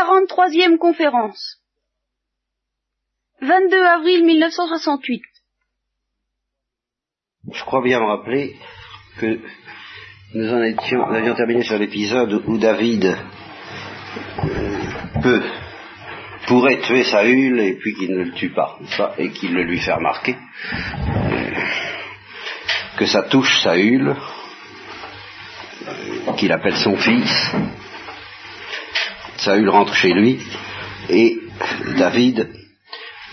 43e conférence. 22 avril 1968. Je crois bien me rappeler que nous en étions, nous avions terminé sur l'épisode où David euh, peut, pourrait tuer Saül et puis qu'il ne le tue pas, et qu'il le lui fait remarquer, euh, que ça touche Saül, euh, qu'il appelle son fils. Saül rentre chez lui et David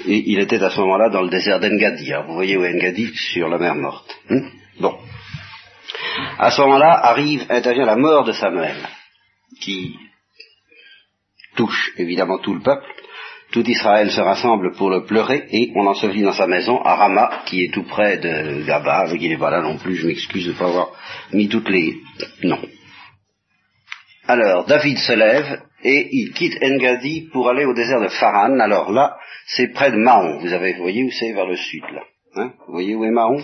il était à ce moment-là dans le désert d'Engadi. Alors vous voyez où est Engadi Sur la mer morte. Hmm? Bon. À ce moment-là arrive, intervient la mort de Samuel, qui touche évidemment tout le peuple. Tout Israël se rassemble pour le pleurer et on ensevelit dans sa maison à Rama, qui est tout près de Gaba, qui n'est pas là non plus, je m'excuse de ne pas avoir mis toutes les noms. Alors, David se lève et il quitte Engadi pour aller au désert de Faran. Alors là, c'est près de Mahon. Vous avez, voyez où c'est? Vers le sud là. Hein? Vous voyez où est Mahon?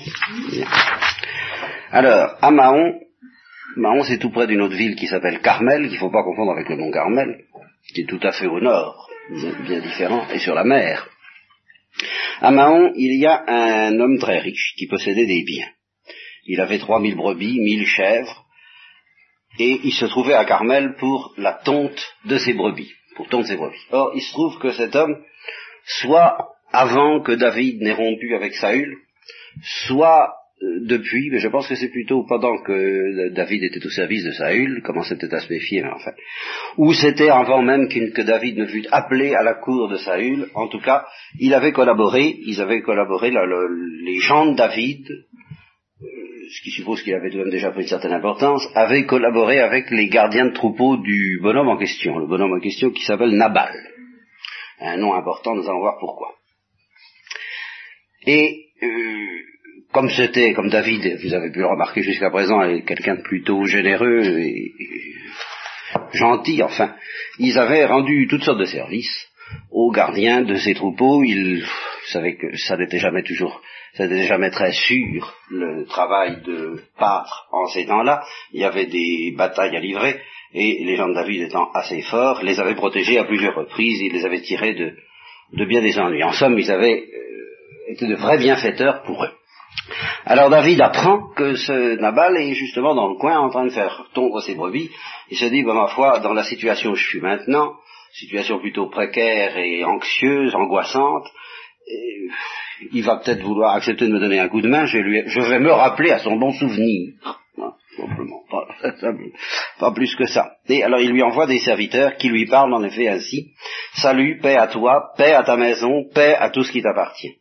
Alors, à Mahon, Mahon c'est tout près d'une autre ville qui s'appelle Carmel, qu'il ne faut pas confondre avec le mont Carmel, qui est tout à fait au nord, bien différent, et sur la mer. À Mahon, il y a un homme très riche qui possédait des biens. Il avait trois mille brebis, mille chèvres, et il se trouvait à Carmel pour la tonte de ses brebis, pour tonte ses brebis. Or, il se trouve que cet homme, soit avant que David n'ait rompu avec Saül, soit euh, depuis, mais je pense que c'est plutôt pendant que David était au service de Saül, comment c'était à se méfier, enfin, ou c'était avant même que David ne fût appelé à la cour de Saül, en tout cas, il avait collaboré, ils avaient collaboré, les gens de David, ce qui suppose qu'il avait déjà pris une certaine importance, avait collaboré avec les gardiens de troupeau du bonhomme en question, le bonhomme en question qui s'appelle Nabal. Un nom important, nous allons voir pourquoi. Et euh, comme c'était, comme David, vous avez pu le remarquer jusqu'à présent, est quelqu'un de plutôt généreux et, gentil, enfin, ils avaient rendu toutes sortes de services aux gardiens de ces troupeaux. Ils savaient que ça n'était jamais toujours c'était jamais très sûr le travail de pâtre en ces temps-là. Il y avait des batailles à livrer et les gens de David étant assez forts, les avaient protégés à plusieurs reprises, ils les avaient tirés de, de bien des ennuis. En somme, ils avaient euh, été de vrais bienfaiteurs pour eux. Alors David apprend que ce Nabal est justement dans le coin en train de faire tomber ses brebis. Il se dit, bon, ma foi, dans la situation où je suis maintenant, situation plutôt précaire et anxieuse, angoissante, il va peut-être vouloir accepter de me donner un coup de main, je, vais me rappeler à son bon souvenir. simplement, pas, plus que ça. Et alors il lui envoie des serviteurs qui lui parlent en effet ainsi. Salut, paix à toi, paix à ta maison, paix à tout ce qui t'appartient.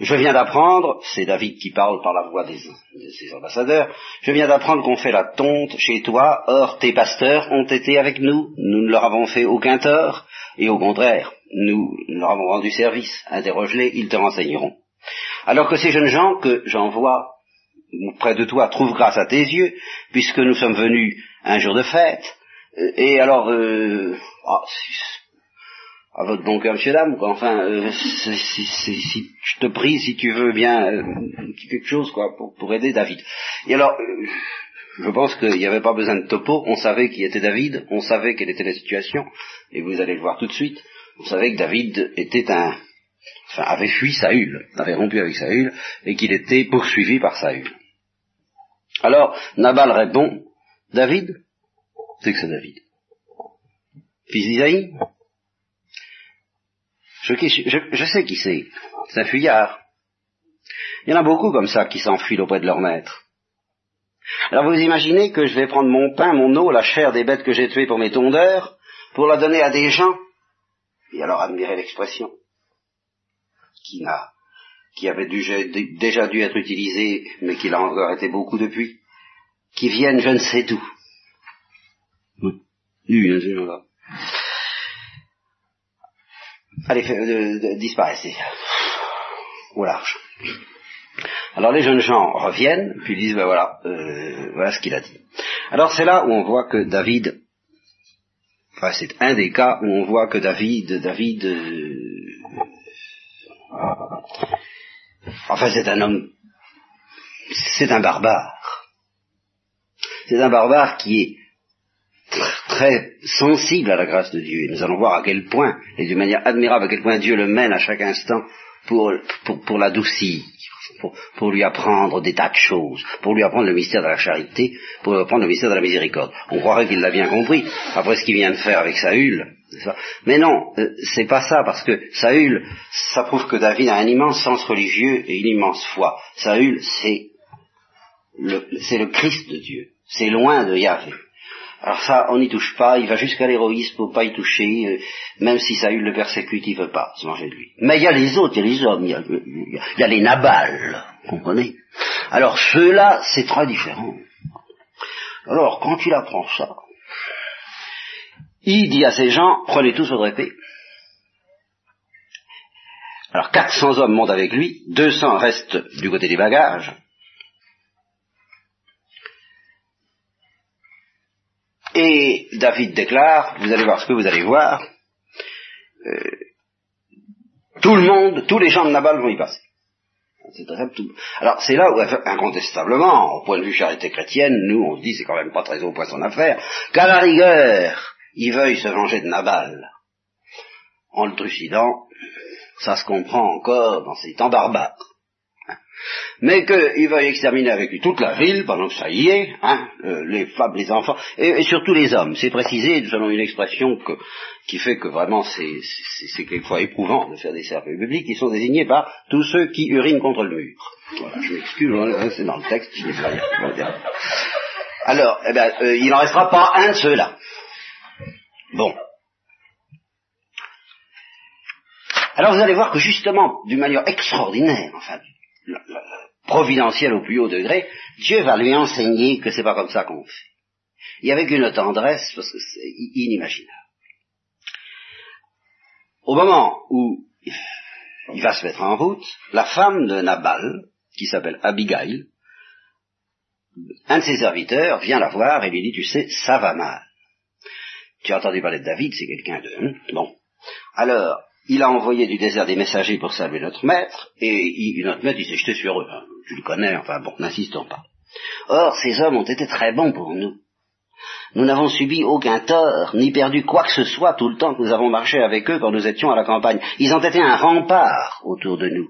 Je viens d'apprendre, c'est David qui parle par la voix de ses ambassadeurs, je viens d'apprendre qu'on fait la tonte chez toi, or tes pasteurs ont été avec nous, nous ne leur avons fait aucun tort, et au contraire, nous leur avons rendu service, interroge-les, ils te renseigneront. Alors que ces jeunes gens que j'envoie près de toi trouvent grâce à tes yeux, puisque nous sommes venus un jour de fête, euh, et alors, euh, ah, à votre bon cœur, monsieur dame, enfin, euh, si, je te prie, si tu veux bien, euh, quelque chose, quoi, pour, pour, aider David. Et alors, je pense qu'il n'y avait pas besoin de topo, on savait qui était David, on savait quelle était la situation, et vous allez le voir tout de suite, vous savez que David était un, enfin, avait fui Saül, avait rompu avec Saül, et qu'il était poursuivi par Saül. Alors, Nabal répond, David? C'est que c'est David. Fils d'Isaïe? Je, je, sais qui c'est. C'est un fuyard. Il y en a beaucoup comme ça qui s'enfuient auprès de leur maître. Alors vous imaginez que je vais prendre mon pain, mon eau, la chair des bêtes que j'ai tuées pour mes tondeurs, pour la donner à des gens et alors admirez l'expression, qui n'a, qui avait déjà dû être utilisée, mais qui l'a encore été beaucoup depuis, qui viennent je ne sais d'où. Allez, euh, disparaissez. Au large. Alors les jeunes gens reviennent, puis disent, ben voilà, euh, voilà ce qu'il a dit. Alors c'est là où on voit que David c'est un des cas où on voit que David, David, euh, enfin c'est un homme, c'est un barbare. C'est un barbare qui est très sensible à la grâce de Dieu. Et nous allons voir à quel point, et d'une manière admirable, à quel point Dieu le mène à chaque instant pour l'adoucir, pour, lui apprendre des tas de choses, pour lui apprendre le mystère de la charité, pour lui apprendre le mystère de la miséricorde. On croirait qu'il l'a bien compris, après ce qu'il vient de faire avec Saül. Mais non, euh, c'est pas ça, parce que Saül, ça prouve que David a un immense sens religieux et une immense foi. Saül, c'est le, c'est le Christ de Dieu. C'est loin de Yahvé. Alors ça, on n'y touche pas, il va jusqu'à l'héroïsme pour pas y toucher, euh, même si Saül le persécute, il veut pas se manger de lui. Mais il y a les autres, il y a les hommes, il y a, les Nabal, vous comprenez? Alors ceux-là, c'est très différent. Alors, quand il apprend ça, il dit à ces gens, prenez tous votre épée. Alors 400 hommes montent avec lui, 200 restent du côté des bagages, Et David déclare, vous allez voir ce que vous allez voir, euh, tout le monde, tous les gens de Nabal vont y passer. Alors c'est là où, incontestablement, au point de vue charité chrétienne, nous on se dit c'est quand même pas très au point son affaire, qu'à la rigueur, il veuille se venger de Nabal. En le trucidant, ça se comprend encore dans ces temps barbares mais qu'il va exterminer avec lui toute la ville, pendant que ça y est, hein, euh, les femmes, les enfants, et, surtout les hommes. C'est précisé selon une expression qui fait que vraiment c'est quelquefois éprouvant de faire des cercueils publics, qui sont désignés par tous ceux qui urinent contre le mur. Voilà, je m'excuse, hein, c'est dans le texte, je n'ai pas rien. Alors, eh ben, euh, il n'en restera pas un de ceux-là. Bon. Alors vous allez voir que justement, d'une manière extraordinaire, enfin, providentiel au plus haut degré, Dieu va lui enseigner que c'est pas comme ça qu'on fait. Et avec une tendresse, parce que c'est inimaginable. Au moment où il va se mettre en route, la femme de Nabal, qui s'appelle Abigail, un de ses serviteurs vient la voir et lui dit, tu sais, ça va mal. Tu as entendu parler de David, c'est quelqu'un de... Bon. Alors, il a envoyé du désert des messagers pour saluer notre maître, et notre maître il s'est jeté sur eux. Hein. Tu le connais, enfin bon, n'insistons pas. Or, ces hommes ont été très bons pour nous. Nous n'avons subi aucun tort, ni perdu quoi que ce soit tout le temps que nous avons marché avec eux quand nous étions à la campagne. Ils ont été un rempart autour de nous.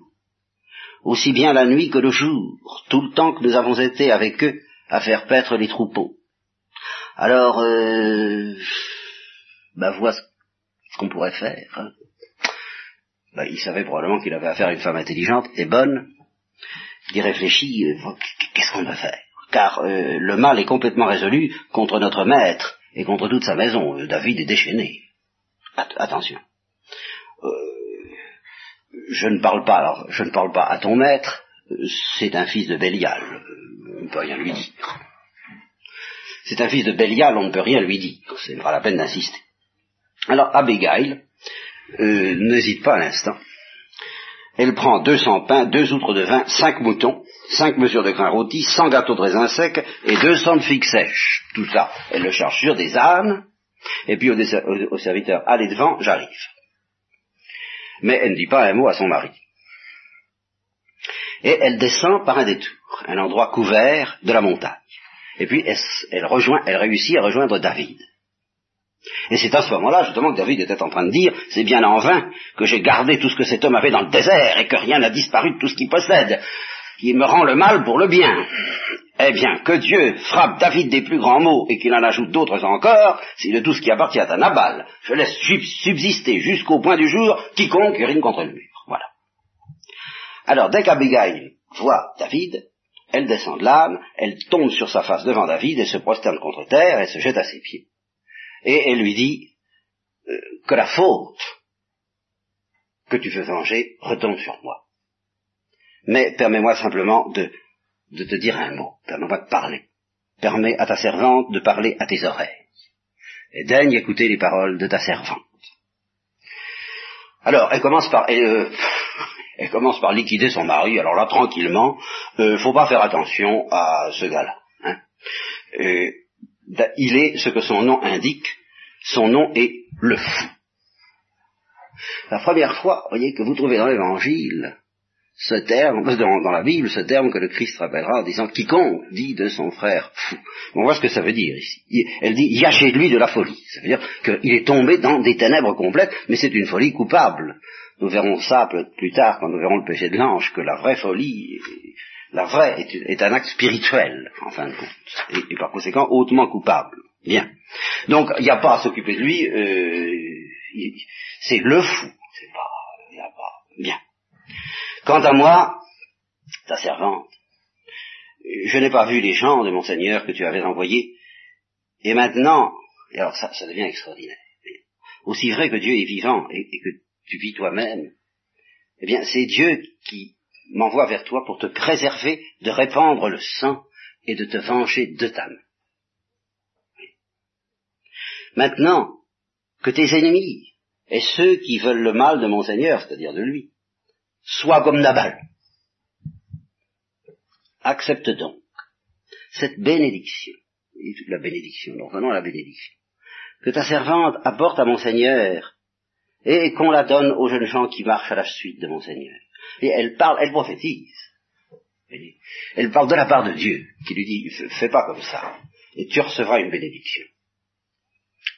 Aussi bien la nuit que le jour, tout le temps que nous avons été avec eux à faire paître les troupeaux. Alors, euh, ben voilà ce qu'on pourrait faire. Hein. Ben, il savait probablement qu'il avait affaire à une femme intelligente et bonne, il réfléchit, euh, qu'est-ce qu'on va faire? Car euh, le mal est complètement résolu contre notre maître et contre toute sa maison. Euh, David est déchaîné. attention. je ne parle pas, alors, je ne parle pas à ton maître, c'est un fils de Bélial, on ne peut rien lui dire. C'est un fils de Bélial, on ne peut rien lui dire, c'est pas la peine d'insister. Alors Abigail, euh, n'hésite pas à l'instant. Elle prend 200 pains, deux outres de vin, cinq moutons, cinq mesures de grains rôtis, 100 gâteaux de raisins secs et 200 de figues sèches. Tout ça, elle le charge sur des ânes, et puis au, serviteur, allez devant, j'arrive. Mais elle ne dit pas un mot à son mari. Et elle descend par un détour, un endroit couvert de la montagne. Et puis elle, rejoint, elle réussit à rejoindre David. Et c'est à ce moment-là, justement, que David était en train de dire, c'est bien en vain que j'ai gardé tout ce que cet homme avait dans le désert et que rien n'a disparu de tout ce qu'il possède. Il me rend le mal pour le bien. Eh bien, que Dieu frappe David des plus grands maux et qu'il en ajoute d'autres encore, si de tout ce qui appartient à Nabal, je laisse subsister jusqu'au point du jour quiconque urine contre le mur. Voilà. Alors, dès qu'Abigail voit David, elle descend de l'âme, elle tombe sur sa face devant David et se prosterne contre terre et se jette à ses pieds et elle lui dit euh, que la faute que tu veux venger retombe sur moi. Mais permets-moi simplement de, de te dire un mot, permets-moi de parler. Permets à ta servante de parler à tes oreilles. Et daigne écouter les paroles de ta servante. Alors, elle commence par, elle, euh, elle commence par liquider son mari. Alors là, tranquillement, euh, faut pas faire attention à ce gars-là. Hein. Il est ce que son nom indique, son nom est le fou. La première fois, voyez, que vous trouvez dans l'évangile ce terme, dans, dans, la Bible, ce terme que le Christ rappellera en disant quiconque dit de son frère fou. On voit ce que ça veut dire ici. Elle dit il y a chez lui de la folie. Ça veut dire qu'il est tombé dans des ténèbres complètes, mais c'est une folie coupable. Nous verrons ça plus tard quand nous verrons le péché de l'ange, que la vraie folie, la vraie est, un acte spirituel, en fin de compte, et, par conséquent hautement coupable. Bien. Donc il n'y a pas à s'occuper de lui, euh, c'est le fou. C'est pas, n'y a pas. Bien. Quant à moi, ta servante, je n'ai pas vu les gens de mon Seigneur que tu avais envoyés, et maintenant, et alors ça, devient extraordinaire. Aussi vrai que Dieu est vivant et que tu vis toi-même, eh bien c'est Dieu qui m'envoie vers toi pour te préserver de répandre le sang et de te venger de ta main. Maintenant, que tes ennemis et ceux qui veulent le mal de mon Seigneur, c'est-à-dire de lui, sois comme Nabal. Accepte donc cette bénédiction, et la bénédiction, donc venons à la bénédiction, que ta servante apporte à mon Seigneur, et qu'on la donne aux jeunes gens qui marchent à la suite de mon Seigneur. Et elle parle, elle prophétise. Elle parle de la part de Dieu, qui lui dit, fais pas comme ça, et tu recevras une bénédiction.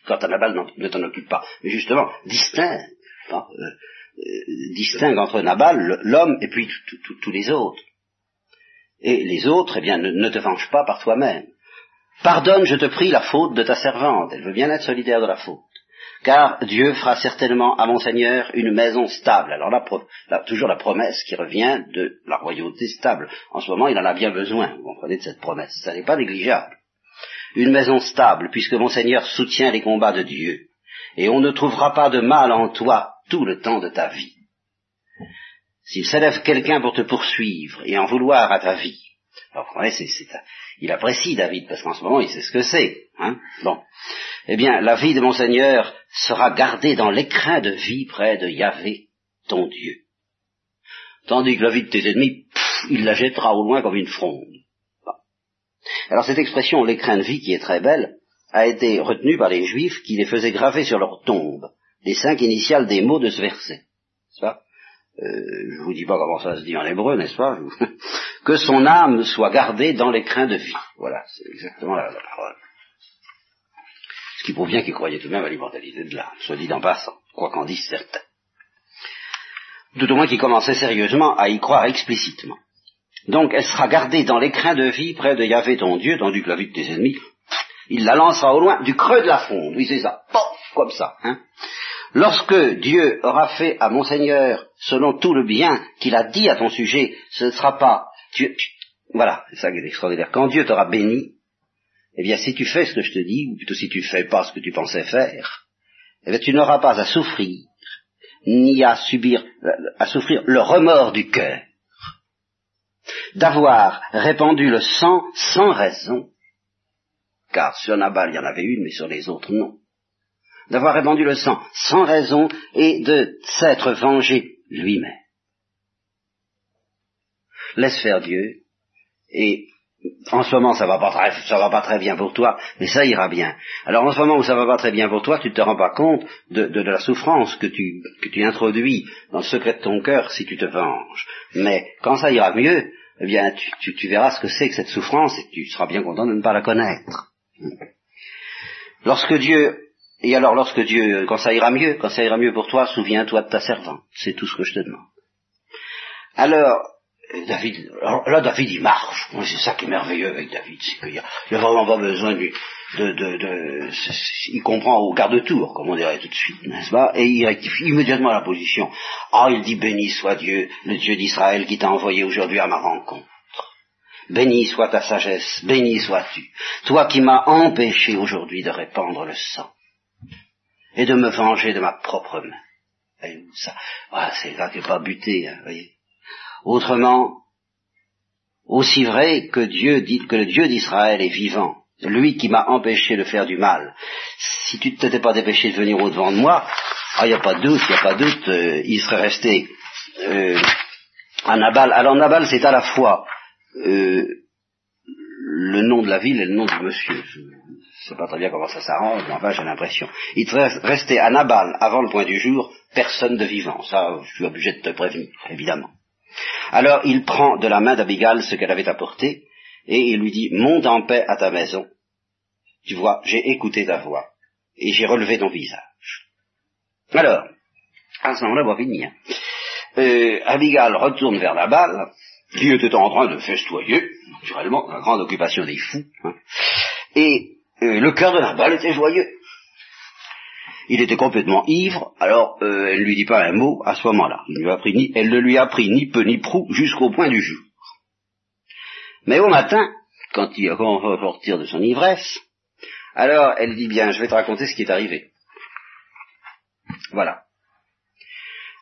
Quant à Nabal, ne t'en occupe pas. Mais justement, distingue, euh, euh, distingue entre Nabal, l'homme, et puis tous les autres. Et les autres, eh bien, ne, ne te venge pas par toi-même. Pardonne, je te prie, la faute de ta servante. Elle veut bien être solidaire de la faute. Car Dieu fera certainement à mon Seigneur une maison stable. Alors là, toujours la promesse qui revient de la royauté stable. En ce moment, il en a bien besoin, vous comprenez, de cette promesse. Ça n'est pas négligeable. Une maison stable, puisque mon Seigneur soutient les combats de Dieu. Et on ne trouvera pas de mal en toi tout le temps de ta vie. S'il s'élève quelqu'un pour te poursuivre et en vouloir à ta vie, alors, vous c'est, il apprécie David, parce qu'en ce moment, il sait ce que c'est. Hein bon. Eh bien, la vie de mon Seigneur sera gardée dans l'écrin de vie près de Yahvé, ton Dieu. Tandis que la vie de tes ennemis, il la jettera au loin comme une fronde. Alors cette expression, l'écrin de vie, qui est très belle, a été retenue par les Juifs qui les faisaient graver sur leur tombe les cinq initiales des mots de ce verset. Ça euh, je vous dis pas comment ça se dit en hébreu, n'est-ce pas Que son âme soit gardée dans l'écrin de vie. Voilà, c'est exactement la, parole. Ce qui prouve bien qu'il croyait tout de même à l'immortalité de l'âme, soit dit en passant, quoi qu'en disent certains. Tout au moins qu'il commençait sérieusement à y croire explicitement. Donc elle sera gardée dans l'écrin de vie près de Yahvé ton Dieu, tandis que la vie de tes ennemis, il la lancera au loin du creux de la fonde. Oui, c'est ça. comme ça. Hein. Lorsque Dieu aura fait à mon Seigneur, selon tout le bien qu'il a dit à ton sujet, ce ne sera pas... voilà, c'est ça qui est extraordinaire. Quand Dieu t'aura béni, eh bien si tu fais ce que je te dis, ou plutôt si tu fais pas ce que tu pensais faire, eh bien tu n'auras pas à souffrir, ni à subir, à souffrir le remords du cœur, d'avoir répandu le sang sans raison, car sur Nabal il y en avait une, mais sur les autres non d'avoir répandu le sang sans raison et de s'être vengé lui-même. Laisse faire Dieu, et en ce moment ça va pas très, va pas très bien pour toi, mais ça ira bien. Alors en ce moment où ça va pas très bien pour toi, tu ne te rends pas compte de, la souffrance que tu, introduis dans le secret de ton cœur si tu te venges. Mais quand ça ira mieux, eh bien tu verras ce que c'est que cette souffrance et tu seras bien content de ne pas la connaître. Lorsque Dieu et alors lorsque Dieu, quand ça ira mieux, quand ça ira mieux pour toi, souviens-toi de ta servante. C'est tout ce que je te demande. Alors, David, alors là David il marche. C'est ça qui est merveilleux avec David, c'est qu'il n'y a, vraiment pas besoin de, de, de, il comprend au quart de tour, comme on dirait tout de suite, n'est-ce pas? Et il rectifie immédiatement la position. Ah, il dit béni soit Dieu, le Dieu d'Israël qui t'a envoyé aujourd'hui à ma rencontre. Béni soit ta sagesse, béni sois-tu, toi qui m'as empêché aujourd'hui de répandre le sang et de me venger de ma propre main. Voyez-vous ça voilà, C'est là que pas buté, hein, voyez. Autrement, aussi vrai que Dieu dit que le Dieu d'Israël est vivant, lui qui m'a empêché de faire du mal, si tu ne t'étais pas dépêché de venir au-devant de moi, ah, il n'y a pas de doute, il n'y a pas de doute, euh, il serait resté euh, à Nabal. Alors Nabal, c'est à la fois euh, le nom de la ville et le nom du monsieur. Je sais pas très bien comment ça s'arrange, mais enfin j'ai l'impression. Il devrait rester à Nabal avant le point du jour, personne de vivant. Ça, je suis obligé de te prévenir, évidemment. Alors il prend de la main d'Abigal ce qu'elle avait apporté, et il lui dit, monte en paix à ta maison. Tu vois, j'ai écouté ta voix, et j'ai relevé ton visage. Alors, à ce moment-là, va finir. Euh, Abigal retourne vers la balle, qui était en train de festoyer, naturellement, la grande occupation des fous, hein. et le cœur de la balle était joyeux. Il était complètement ivre, alors euh, elle ne lui dit pas un mot à ce moment-là. elle ne lui a pris ni peu ni prou jusqu'au point du jour. Mais au matin, quand il va sortir de son ivresse, alors elle dit bien, je vais te raconter ce qui est arrivé. Voilà.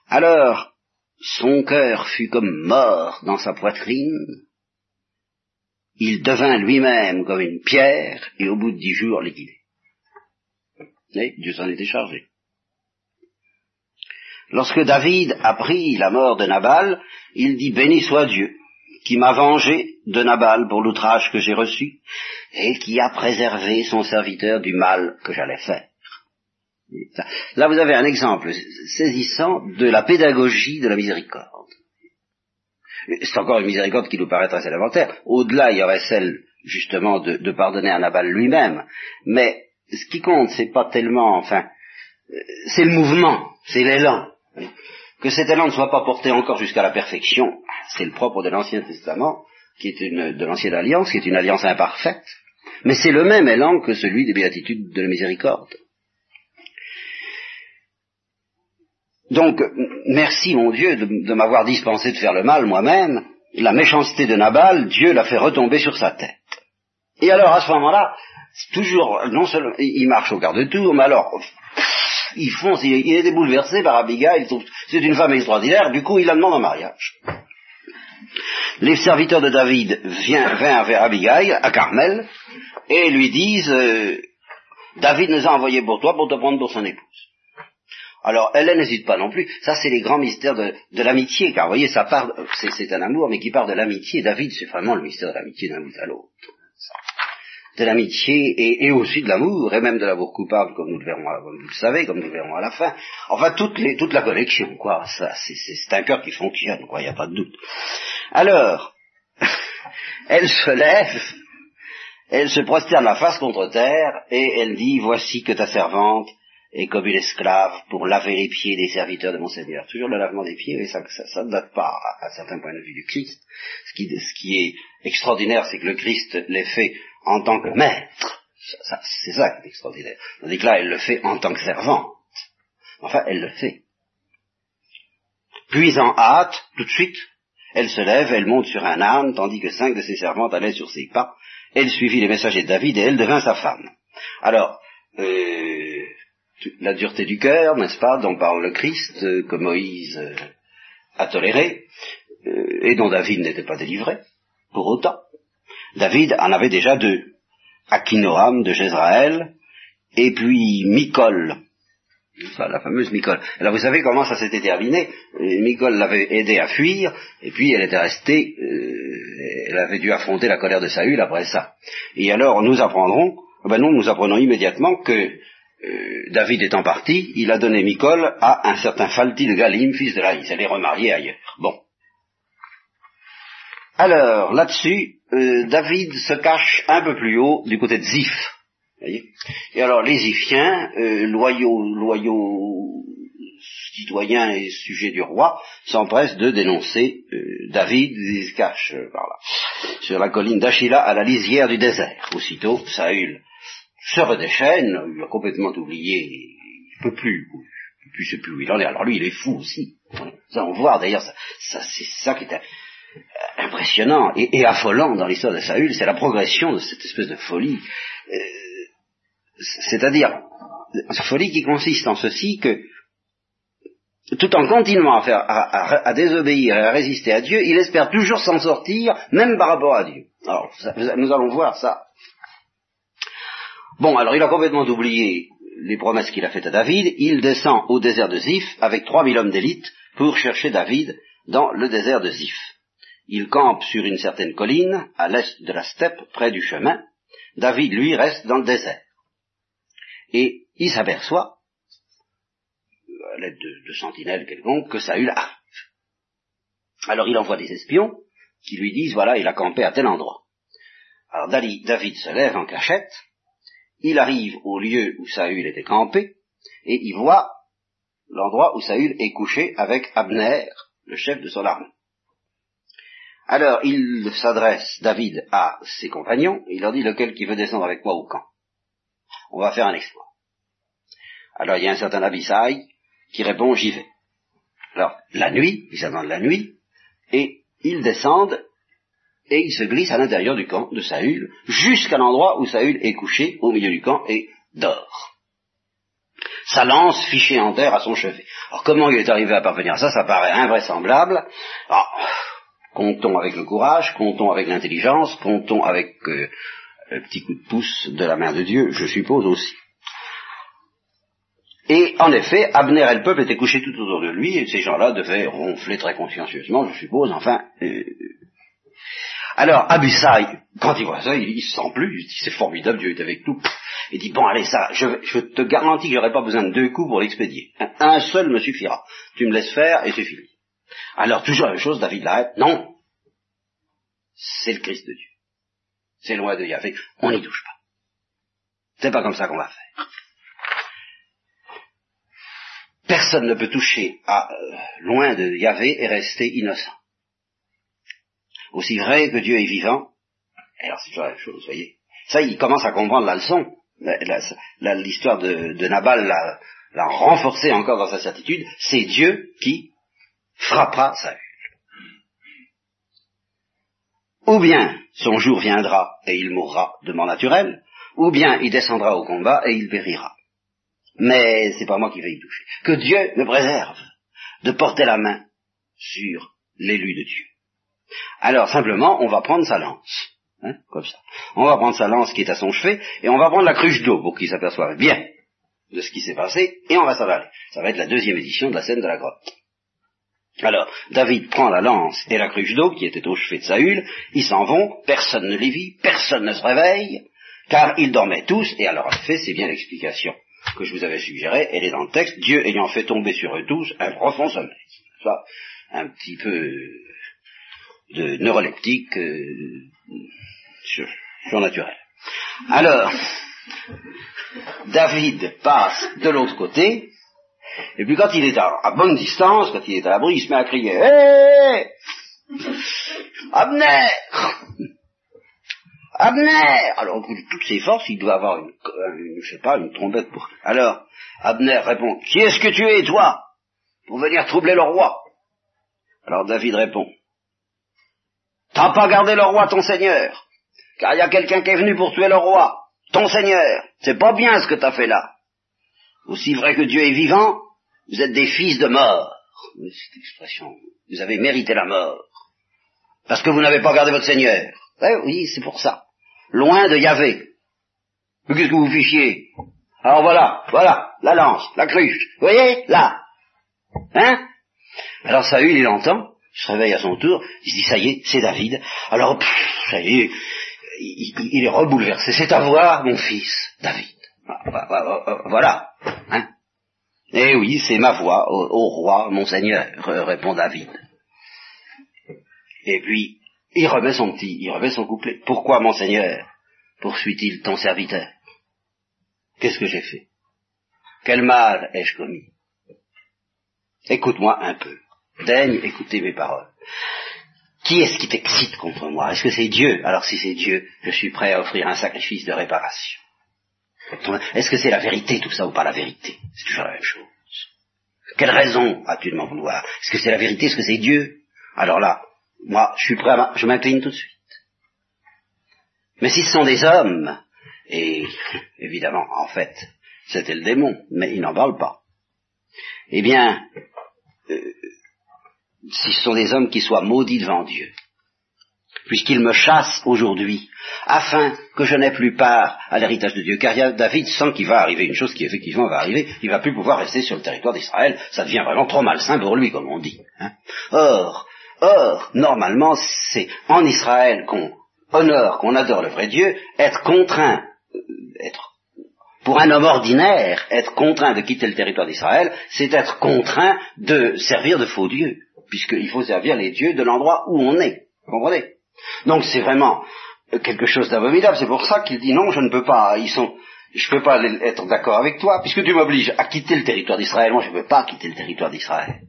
Alors, son cœur fut comme mort dans sa poitrine, il devint lui-même comme une pierre, et au bout de dix jours liquidé. Et Dieu s'en était chargé. Lorsque David apprit la mort de Nabal, il dit Béni soit Dieu, qui m'a vengé de Nabal pour l'outrage que j'ai reçu, et qui a préservé son serviteur du mal que j'allais faire. Là, vous avez un exemple saisissant de la pédagogie de la miséricorde. C'est encore une miséricorde qui nous paraît très élémentaire. Au-delà, il y aurait celle, justement, de, pardonner à Nabal lui-même. Mais ce qui compte, c'est pas tellement, enfin, c'est le mouvement, c'est l'élan. Que cet élan ne soit pas porté encore jusqu'à la perfection, c'est le propre de l'Ancien Testament, qui est une, de l'Ancienne Alliance, qui est une alliance imparfaite. Mais c'est le même élan que celui des béatitudes de la miséricorde. Donc, merci mon Dieu de, m'avoir dispensé de faire le mal moi-même. La méchanceté de Nabal, Dieu l'a fait retomber sur sa tête. Et alors, à ce moment-là, toujours, non seulement, il marche au quart de tour, mais alors, il fonce, il, il est bouleversé par Abigail, c'est une femme extraordinaire, du coup, il la demande en mariage. Les serviteurs de David viennent, vers Abigail, à Carmel, et lui disent, euh, David nous a envoyé pour toi pour te prendre pour son épouse. Alors, elle, n'hésite pas non plus. Ça, c'est les grands mystères de, l'amitié, car vous voyez, ça part, c'est un amour, mais qui part de l'amitié. David, c'est vraiment le mystère de l'amitié d'un bout à l'autre. De l'amitié et, aussi de l'amour, et même de l'amour coupable, comme nous le verrons, comme vous le savez, comme nous le verrons à la fin. Enfin, toute, toute la collection, quoi. Ça, c'est un cœur qui fonctionne, quoi. Il n'y a pas de doute. Alors, elle se lève, elle se prosterne la face contre terre, et elle dit, voici que ta servante et comme une esclave pour laver les pieds des serviteurs de mon Seigneur. Toujours le lavement des pieds, ça, ça, ne date pas à, certains points de vue du Christ. Ce qui, ce qui est extraordinaire, c'est que le Christ l'ait fait en tant que maître. c'est ça qui est extraordinaire. Tandis que là, elle le fait en tant que servante. Enfin, elle le fait. Puis en hâte, tout de suite, elle se lève, elle monte sur un âne, tandis que cinq de ses servantes allaient sur ses pas. Elle suivit les messagers de David et elle devint sa femme. Alors, euh, la dureté du cœur, n'est-ce pas, dont parle le Christ, euh, que Moïse euh, a toléré, euh, et dont David n'était pas délivré, pour autant. David en avait déjà deux, Akinoam de Jézraël, et puis Micol, la fameuse Micol. Alors vous savez comment ça s'était terminé? Micol l'avait aidé à fuir, et puis elle était restée, elle avait dû affronter la colère de Saül après ça. Et alors nous apprendrons, ben non, nous apprenons immédiatement que euh, David étant parti, il a donné Micol à un certain Falti de Galim, fils de Laïs. Elle est remariée ailleurs. Bon. Alors, là-dessus, euh, David se cache un peu plus haut du côté de Ziph. Voyez? Et alors, les Ziphiens, euh, loyaux, loyaux citoyens et sujets du roi, s'empressent de dénoncer David, ils se cachent par là, sur la colline d'Achila à la lisière du désert. Aussitôt, Saül se redéchaîne, il a complètement oublié, il peut plus, il plus, sait plus où il en est. Alors lui, il est fou aussi. Ça, on voit d'ailleurs, ça, c'est ça qui est impressionnant et, affolant dans l'histoire de Saül, c'est la progression de cette espèce de folie. Euh, c'est-à-dire, folie qui consiste en ceci que, tout en continuant à, faire, à, désobéir et à résister à Dieu, il espère toujours s'en sortir, même par rapport à Dieu. Alors, nous allons voir ça Bon, alors il a complètement oublié les promesses qu'il a faites à David. Il descend au désert de Ziph avec 3000 hommes d'élite pour chercher David dans le désert de Ziph. Il campe sur une certaine colline, à l'est de la steppe, près du chemin. David, lui, reste dans le désert. Et il s'aperçoit, à l'aide de, sentinelles quelconques, que Saül arrive. Alors il envoie des espions qui lui disent, voilà, il a campé à tel endroit. Alors David se lève en cachette, il arrive au lieu où Saül était campé, et il voit l'endroit où Saül est couché avec Abner, le chef de son armée. Alors il s'adresse, David, à ses compagnons, il leur dit lequel qui veut descendre avec moi au camp? On va faire un exploit. Alors il y a un certain Abisai qui répond j'y vais. Alors la nuit, ils attendent la nuit, et ils descendent et ils se glissent à l'intérieur du camp de Saül jusqu'à l'endroit où Saül est couché au milieu du camp et dort. Sa lance fichée en terre à son chevet. Alors comment il est arrivé à parvenir à ça? Ça paraît invraisemblable. Alors, comptons avec le courage, comptons avec l'intelligence, comptons avec euh, le petit coup de pouce de la main de Dieu, je suppose aussi. Et en effet, Abner et le peuple étaient couchés tout autour de lui, et ces gens-là devaient ronfler très consciencieusement, je suppose, enfin. Euh... Alors, Abusai, quand il voit ça, il, se sent plus, il dit c'est formidable, Dieu est avec nous. Il dit, bon allez, ça, je, te garantis que j'aurai pas besoin de deux coups pour l'expédier. Un, seul me suffira. Tu me laisses faire et c'est fini. Alors, toujours la même chose, David l'arrête. Non. C'est le Christ de Dieu. C'est loin de Yahvé. On n'y touche pas. C'est pas comme ça qu'on va faire. Personne ne peut toucher à euh, loin de Yahvé et rester innocent. Aussi vrai que Dieu est vivant, alors c'est toujours la même chose, vous voyez. Ça, il commence à comprendre la leçon. L'histoire de, Nabal l'a renforcé encore dans sa certitude. C'est Dieu qui frappera Saül. Ou bien son jour viendra et il mourra de mort naturelle, ou bien il descendra au combat et il périra. Mais c'est pas moi qui vais y toucher. Que Dieu me préserve de porter la main sur l'élu de Dieu. Alors simplement, on va prendre sa lance. Hein, comme ça. On va prendre sa lance qui est à son chevet, et on va prendre la cruche d'eau pour qu'il s'aperçoive bien de ce qui s'est passé, et on va s'en aller. Ça va être la deuxième édition de la scène de la grotte. Alors, David prend la lance et la cruche d'eau qui était au chevet de Saül, ils s'en vont, personne ne les vit, personne ne se réveille, car ils dormaient tous, et alors en fait, c'est bien l'explication que je vous avais suggérée, elle est dans le texte, Dieu ayant fait tomber sur eux tous un profond sommeil. Ça, un petit peu de neuroleptique euh. Alors, David passe de l'autre côté, et puis quand il est à, bonne distance, quand il est à l'abri, il se met à crier Hé Abner Abner Alors, de toutes ses forces, il doit avoir une, trompette. Alors, Abner répond Qui est-ce que tu es, toi Pour venir troubler le roi? Alors David répond T'as pas gardé le roi ton seigneur, car il y a quelqu'un qui est venu pour tuer le roi, ton seigneur. C'est pas bien ce que t'as fait là. Aussi vrai que Dieu est vivant, vous êtes des fils de mort. Cette expression, vous avez mérité la mort. Parce que vous n'avez pas gardé votre Seigneur. Eh oui, c'est pour ça. Loin de Yahvé. Mais qu'est-ce que vous fichiez? Alors voilà, voilà, la lance, la cruche. Vous voyez Là. Hein? Alors Saül, il entend, se réveille à son tour, il se dit, ça y est, c'est David. Alors, ça y est, il, est rebouleversé. C'est à voir, mon fils, David. Ah, bah, bah, voilà. Hein? Eh oui, c'est ma voix, au, roi, mon seigneur, répond David. Et puis, il remet son petit, il remet son couplet. Pourquoi, mon seigneur, poursuit-il ton serviteur Qu'est-ce que j'ai fait? Quel mal ai-je commis? Écoute-moi un peu. Daigne écouter mes paroles. Qui est-ce qui t'excite contre moi? Est-ce que c'est Dieu? Alors si c'est Dieu, je suis prêt à offrir un sacrifice de réparation. Est-ce que c'est la vérité? Tout ça ou pas la vérité? C'est toujours la même chose. Quelle raison as-tu de m'en vouloir? Est-ce que c'est la vérité? Est-ce que c'est Dieu? Alors là, moi, je suis prêt à... Je m'incline tout de suite. Mais si ce sont des hommes, et évidemment, en fait, c'était le démon, mais il n'en parle pas, eh bien, euh, si ce sont des hommes qui soient maudits devant Dieu, puisqu'il me chasse aujourd'hui, afin que je n'ai plus part à l'héritage de Dieu. Car David sent qu'il va arriver une chose qui effectivement va arriver, il va plus pouvoir rester sur le territoire d'Israël, ça devient vraiment trop malsain pour lui, comme on dit. Hein. Or, or, normalement, c'est en Israël qu'on honore, qu'on adore le vrai Dieu, être contraint, euh, être pour un homme ordinaire, être contraint de quitter le territoire d'Israël, c'est être contraint de servir de faux dieux puisqu'il faut servir les dieux de l'endroit où on est. Vous comprenez? Donc c'est vraiment quelque chose d'abominable. C'est pour ça qu'il dit non, je ne peux pas. Ils sont, je ne peux pas être d'accord avec toi, puisque tu m'obliges à quitter le territoire d'Israël. Moi, je ne peux pas quitter le territoire d'Israël.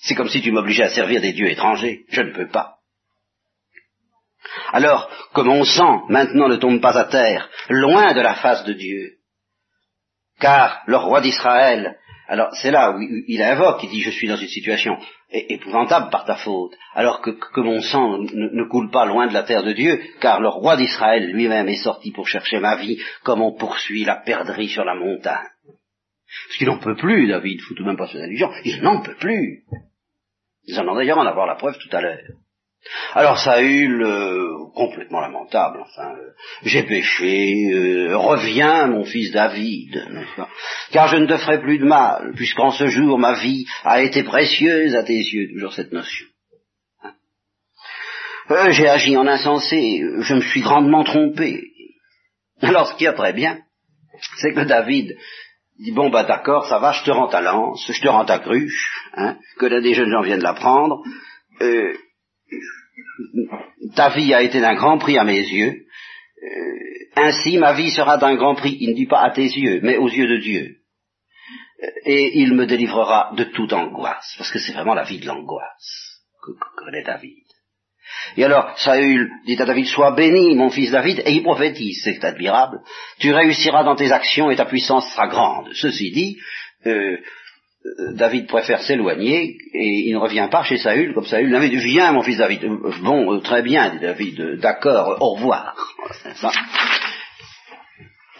C'est comme si tu m'obligeais à servir des dieux étrangers. Je ne peux pas. Alors que mon sang maintenant ne tombe pas à terre, loin de la face de Dieu, car le roi d'Israël, alors c'est là où il invoque, il dit je suis dans une situation épouvantable par ta faute, alors que, mon sang ne, coule pas loin de la terre de Dieu, car le roi d'Israël lui-même est sorti pour chercher ma vie, comme on poursuit la perdrix sur la montagne. Parce qu'il n'en peut plus, David, faut tout de même pas se allusion, il n'en peut plus. En ont d'ailleurs en avoir la preuve tout à l'heure. Alors Saül, euh, complètement lamentable, enfin, euh, j'ai péché, euh, reviens mon fils David, car je ne te ferai plus de mal, puisqu'en ce jour ma vie a été précieuse à tes yeux, toujours cette notion. Hein? j'ai agi en insensé, je me suis grandement trompé. Alors ce qui est très bien, c'est que David dit bon bah d'accord, ça va, je te rends ta lance, je te rends ta cruche, hein, que là des jeunes gens viennent la prendre. Euh, ta vie a été d'un grand prix à mes yeux. Euh, ainsi ma vie sera d'un grand prix, il ne dit pas à tes yeux, mais aux yeux de Dieu. Euh, et il me délivrera de toute angoisse, parce que c'est vraiment la vie de l'angoisse que, connaît David. Et alors, Saül dit à David, sois béni, mon fils David, et il prophétise, c'est admirable, tu réussiras dans tes actions et ta puissance sera grande. Ceci dit, euh, David préfère s'éloigner et il ne revient pas chez Saül comme Saül l'avait dit viens mon fils David. Euh, bon euh, très bien dit David d'accord au revoir.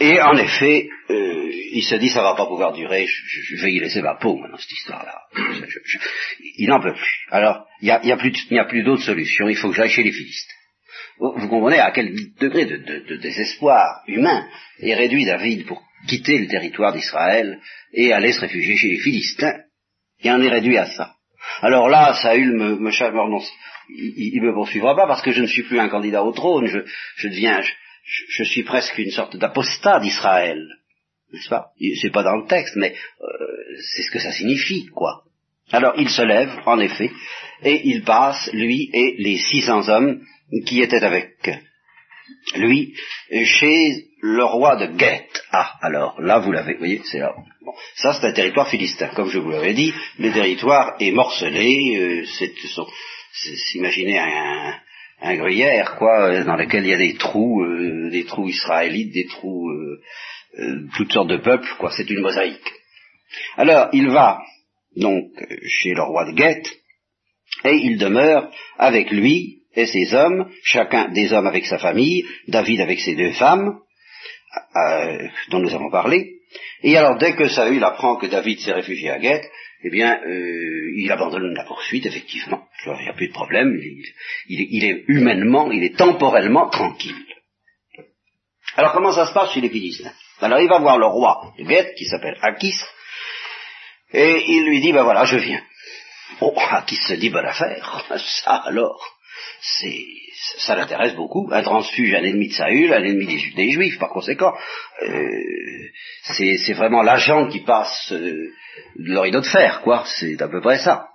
Et en effet il se dit ça va pas pouvoir durer je, vais y laisser ma peau dans cette histoire là il n'en peut plus. Alors il n'y a, plus a plus d'autre solution il faut que j'aille chez les Philistes. Vous, comprenez à quel degré de, désespoir humain est réduit David pour quitter le territoire d'Israël et aller se réfugier chez les Philistins. Il en est réduit à ça. Alors là, Saül me, me il, ne me poursuivra pas parce que je ne suis plus un candidat au trône, je, deviens, je, suis presque une sorte d'apostat d'Israël. N'est-ce pas? C'est pas dans le texte, mais euh, c'est ce que ça signifie, quoi. Alors il se lève, en effet, et il passe, lui et les six cents hommes qui était avec lui chez le roi de Gueth. Ah, alors là vous l'avez, vous voyez, c'est là. Bon, ça c'est un territoire philistin, comme je vous l'avais dit, le territoire est morcelé, euh, c'est s'imaginer un, un gruyère, quoi, dans lequel il y a des trous, euh, des trous israélites, des trous, euh, toutes sortes de peuples, quoi, c'est une mosaïque. Alors, il va donc chez le roi de Gueth, et il demeure avec lui et ses hommes, chacun des hommes avec sa famille, David avec ses deux femmes, euh, dont nous avons parlé. Et alors, dès que Saül apprend que David s'est réfugié à Guette, eh bien, euh, il abandonne la poursuite, effectivement. Il n'y a plus de problème. Il, est humainement, il est temporellement tranquille. Alors, comment ça se passe chez les Philistins? Alors, il va voir le roi de Guette, qui s'appelle Akis, et il lui dit, ben voilà, je viens. Oh, Akis se dit, bonne affaire. Ça alors, c'est ça l'intéresse beaucoup. Un transfuge, un ennemi de Saül, un ennemi des, Juifs, par conséquent, euh, c'est vraiment l'agent qui passe euh, de leur de fer, quoi. C'est à peu près ça.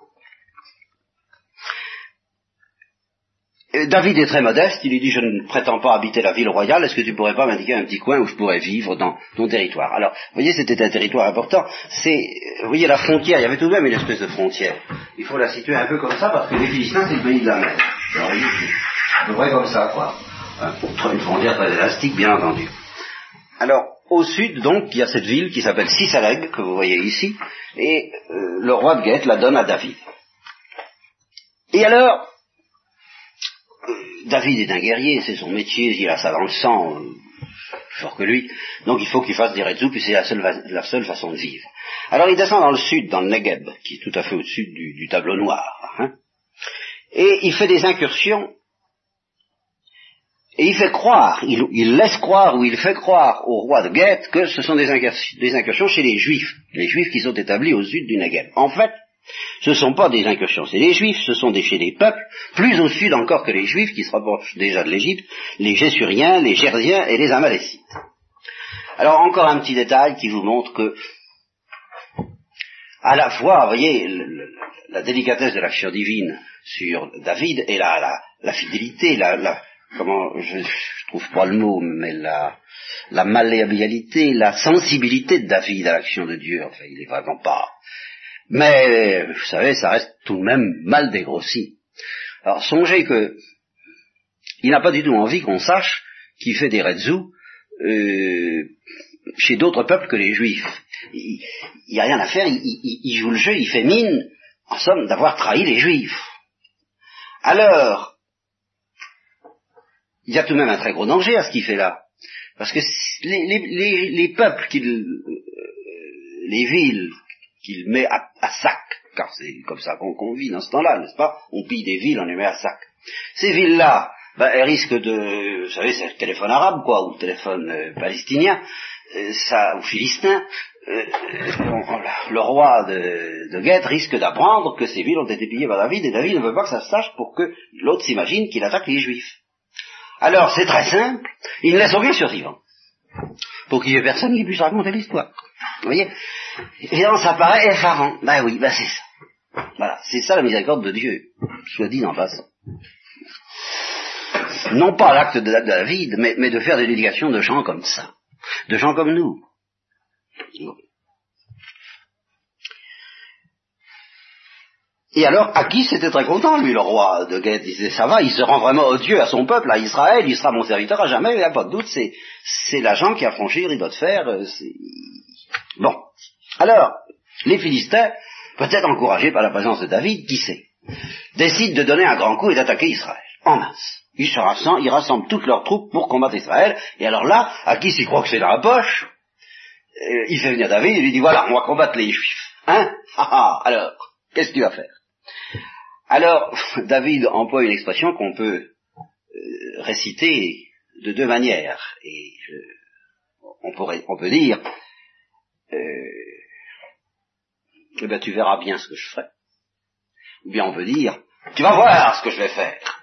David est très modeste, il lui dit je ne prétends pas habiter la ville royale, est-ce que tu pourrais pas m'indiquer un petit coin où je pourrais vivre dans ton territoire? Alors, vous voyez, c'était un territoire important, c'est, vous voyez, la frontière, il y avait tout de même une espèce de frontière. Il faut la situer un peu comme ça, parce que les Philistins, c'est le pays de la mer. Comme ça, quoi. Une frontière très élastique, bien entendu. Alors, au sud, donc, il y a cette ville qui s'appelle Sisaleg, que vous voyez ici, et euh, le roi de Guette la donne à David. Et alors, David est un guerrier, c'est son métier, il a ça dans le sang, euh, fort que lui, donc il faut qu'il fasse des redzous, puis c'est la seule, façon de vivre. Alors il descend dans le sud, dans le Negev, qui est tout à fait au-dessus du, tableau noir, hein, et il fait des incursions, et il fait croire, il, laisse croire ou il fait croire au roi de Guette que ce sont des incursions, chez les juifs, les juifs qui sont établis au sud du Negev. En fait, ce ne sont pas des incursions, c'est les juifs, ce sont des chez des peuples, plus au sud encore que les juifs, qui se rapprochent déjà de l'Égypte, les Gessuriens, les Gersiens et les Amalécites. Alors encore un petit détail qui vous montre que à la fois, vous voyez, la délicatesse de l'action divine sur David et la, la, fidélité, la, comment, je, je, trouve pas le mot, mais la, la malléabilité, la sensibilité de David à l'action de Dieu. Enfin, il est vraiment pas. Mais, vous savez, ça reste tout de même mal dégrossi. Alors, songez que il n'a pas du tout envie qu'on sache qu'il fait des redzous euh, chez d'autres peuples que les juifs. Il n'y a rien à faire, il, il, joue le jeu, il fait mine, en somme, d'avoir trahi les juifs. Alors, il y a tout de même un très gros danger à ce qu'il fait là. Parce que les, les, les, peuples qu'il, euh, les villes qu'il met à, sac, car c'est comme ça qu'on vit dans ce temps-là, n'est-ce pas? On pille des villes, on les met à sac. Ces villes-là, ben, elles risquent de, vous savez, c'est le téléphone arabe, quoi, ou le téléphone euh, palestinien, euh, ça, ou philistin, le roi de, de risque d'apprendre que ces villes ont été pillées par David, et David ne veut pas que ça se sache pour que l'autre s'imagine qu'il attaque les juifs. Alors, c'est très simple, il ne laisse aucun survivant. Pour qu'il n'y ait personne qui puisse raconter l'histoire. Vous voyez? Évidemment, ça paraît effarant. Ben oui, ben c'est ça. Voilà, c'est ça la miséricorde de Dieu, soit dit en passant. Non pas l'acte de David, mais de faire des dédications de gens comme ça, de gens comme nous. Et alors, Akis était très content, lui, le roi de Guet. Il disait, ça va, il se rend vraiment odieux à son peuple, à Israël, il sera mon serviteur à jamais, il n'y a pas de doute, c'est, c'est l'agent qui a franchi le rideau de fer. Euh, bon. Alors, les Philistins, peut-être encouragés par la présence de David, qui sait, décident de donner un grand coup et d'attaquer Israël, en masse. Ils se rassemblent, ils rassemblent toutes leurs troupes pour combattre Israël, et alors là, Akis, il croit que c'est dans la poche, euh, il fait venir David, et lui dit, voilà, on va combattre les Juifs. Hein? Alors, qu'est-ce que tu vas faire? Alors, David emploie une expression qu'on peut euh, réciter de deux manières. Et on, pourrait, on peut dire, euh, eh ben, tu verras bien ce que je ferai. Ou bien on peut dire, tu vas voir ce que je vais faire.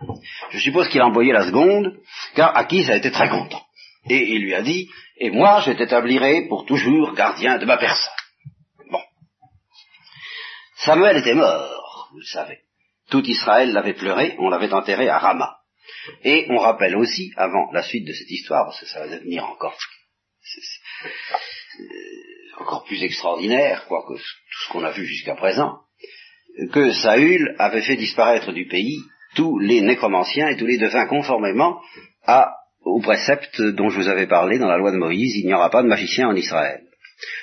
Je suppose qu'il a envoyé la seconde, car Akis a été très content. Et il lui a dit, et moi je t'établirai pour toujours gardien de ma personne. Bon. Samuel était mort, vous le savez. Tout Israël l'avait pleuré, on l'avait enterré à Rama. Et on rappelle aussi, avant la suite de cette histoire, parce que ça va devenir encore, encore plus extraordinaire, quoique tout ce qu'on a vu jusqu'à présent, que Saül avait fait disparaître du pays tous les nécromanciens et tous les devins conformément à, au précepte dont je vous avais parlé dans la loi de Moïse, il n'y aura pas de magicien en Israël.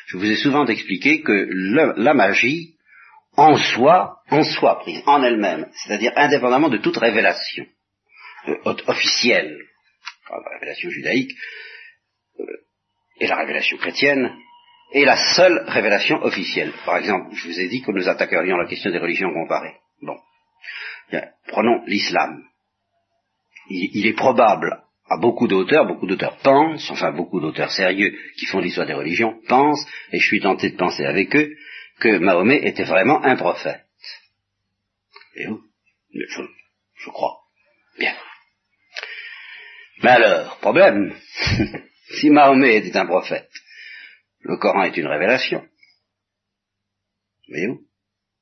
Je vous ai souvent expliqué que la magie en soi, en soi prise, en elle-même, c'est-à-dire indépendamment de toute révélation euh, officielle, la révélation judaïque euh, et la révélation chrétienne, est la seule révélation officielle. Par exemple, je vous ai dit que nous attaquerions la question des religions comparées. Bon. prenons l'islam. Il, est probable beaucoup d'auteurs, beaucoup d'auteurs pensent, enfin beaucoup d'auteurs sérieux qui font l'histoire des religions pensent, et je suis tenté de penser avec eux, que Mahomet était vraiment un prophète. Et où? Je, je crois. Bien. Mais alors, problème. si Mahomet était un prophète, le Coran est une révélation. Voyez-vous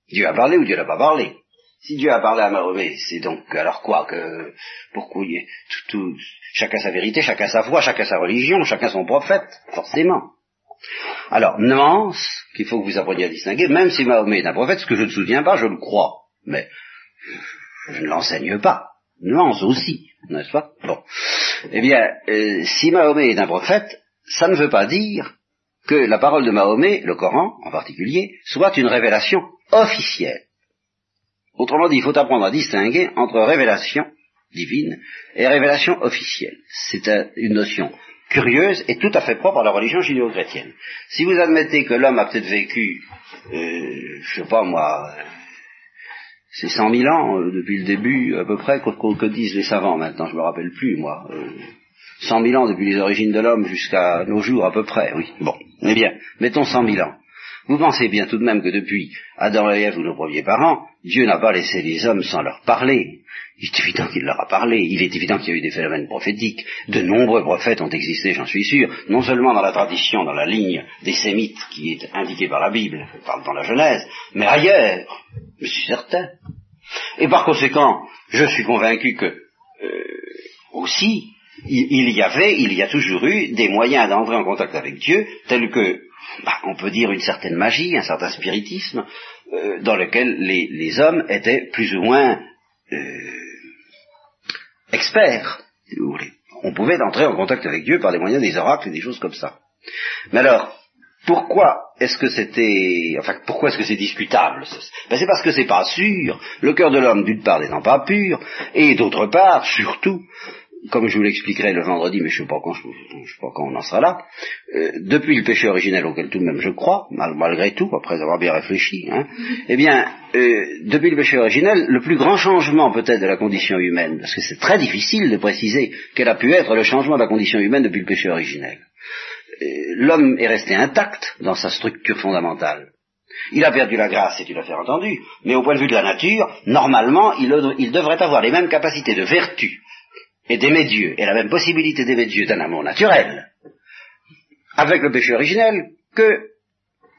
Dieu a parlé ou Dieu n'a pas parlé? Si Dieu a parlé à Mahomet, c'est donc alors quoi que pourquoi tout, tout, chacun sa vérité, chacun sa foi, chacun sa religion, chacun son prophète, forcément. Alors, nuance qu'il faut que vous appreniez à distinguer, même si Mahomet est un prophète, ce que je ne souviens pas, je le crois, mais je ne l'enseigne pas. Nuance aussi, n'est-ce pas? Bon. Eh bien, euh, si Mahomet est un prophète, ça ne veut pas dire que la parole de Mahomet, le Coran en particulier, soit une révélation officielle. Autrement dit, il faut apprendre à distinguer entre révélation divine et révélation officielle. C'est une notion curieuse et tout à fait propre à la religion judéo-chrétienne. Si vous admettez que l'homme a peut-être vécu, euh, je sais pas moi, c'est cent mille ans euh, depuis le début à peu près, que, disent les savants maintenant, je me rappelle plus moi, euh, cent mille ans depuis les origines de l'homme jusqu'à nos jours à peu près, oui. Bon, eh bien, mettons cent mille ans. Vous pensez bien tout de même que depuis Adam et Ève ou nos premiers parents, Dieu n'a pas laissé les hommes sans leur parler. Il est évident qu'il leur a parlé, il est évident qu'il y a eu des phénomènes prophétiques. De nombreux prophètes ont existé, j'en suis sûr, non seulement dans la tradition, dans la ligne des sémites qui est indiquée par la Bible, dans la Genèse, mais ailleurs, je suis certain. Et par conséquent, je suis convaincu que euh, aussi, il, y avait, il y a toujours eu des moyens d'entrer en contact avec Dieu, tels que, bah, on peut dire une certaine magie, un certain spiritisme, euh, dans lequel les, hommes étaient plus ou moins euh, experts. On pouvait entrer en contact avec Dieu par des moyens des oracles et des choses comme ça. Mais alors, pourquoi est-ce que c'était, enfin, pourquoi est-ce que c'est discutable ben, C'est parce que c'est pas sûr. Le cœur de l'homme, d'une part, n'étant pas pur, et d'autre part, surtout, comme je vous l'expliquerai le vendredi, mais je ne sais pas quand, je, sais on en sera là, euh, depuis le péché originel auquel tout de même je crois, malgré tout, après avoir bien réfléchi, hein, eh bien, euh, depuis le péché originel, le plus grand changement peut-être de la condition humaine, parce que c'est très difficile de préciser quel a pu être le changement de la condition humaine depuis le péché originel. Euh, l'homme est resté intact dans sa structure fondamentale. Il a perdu la grâce, c'est une affaire entendue, mais au point de vue de la nature, normalement, il devrait avoir les mêmes capacités de vertu et d'aimer Dieu, et la même possibilité d'aimer Dieu d'un amour naturel, avec le péché originel, que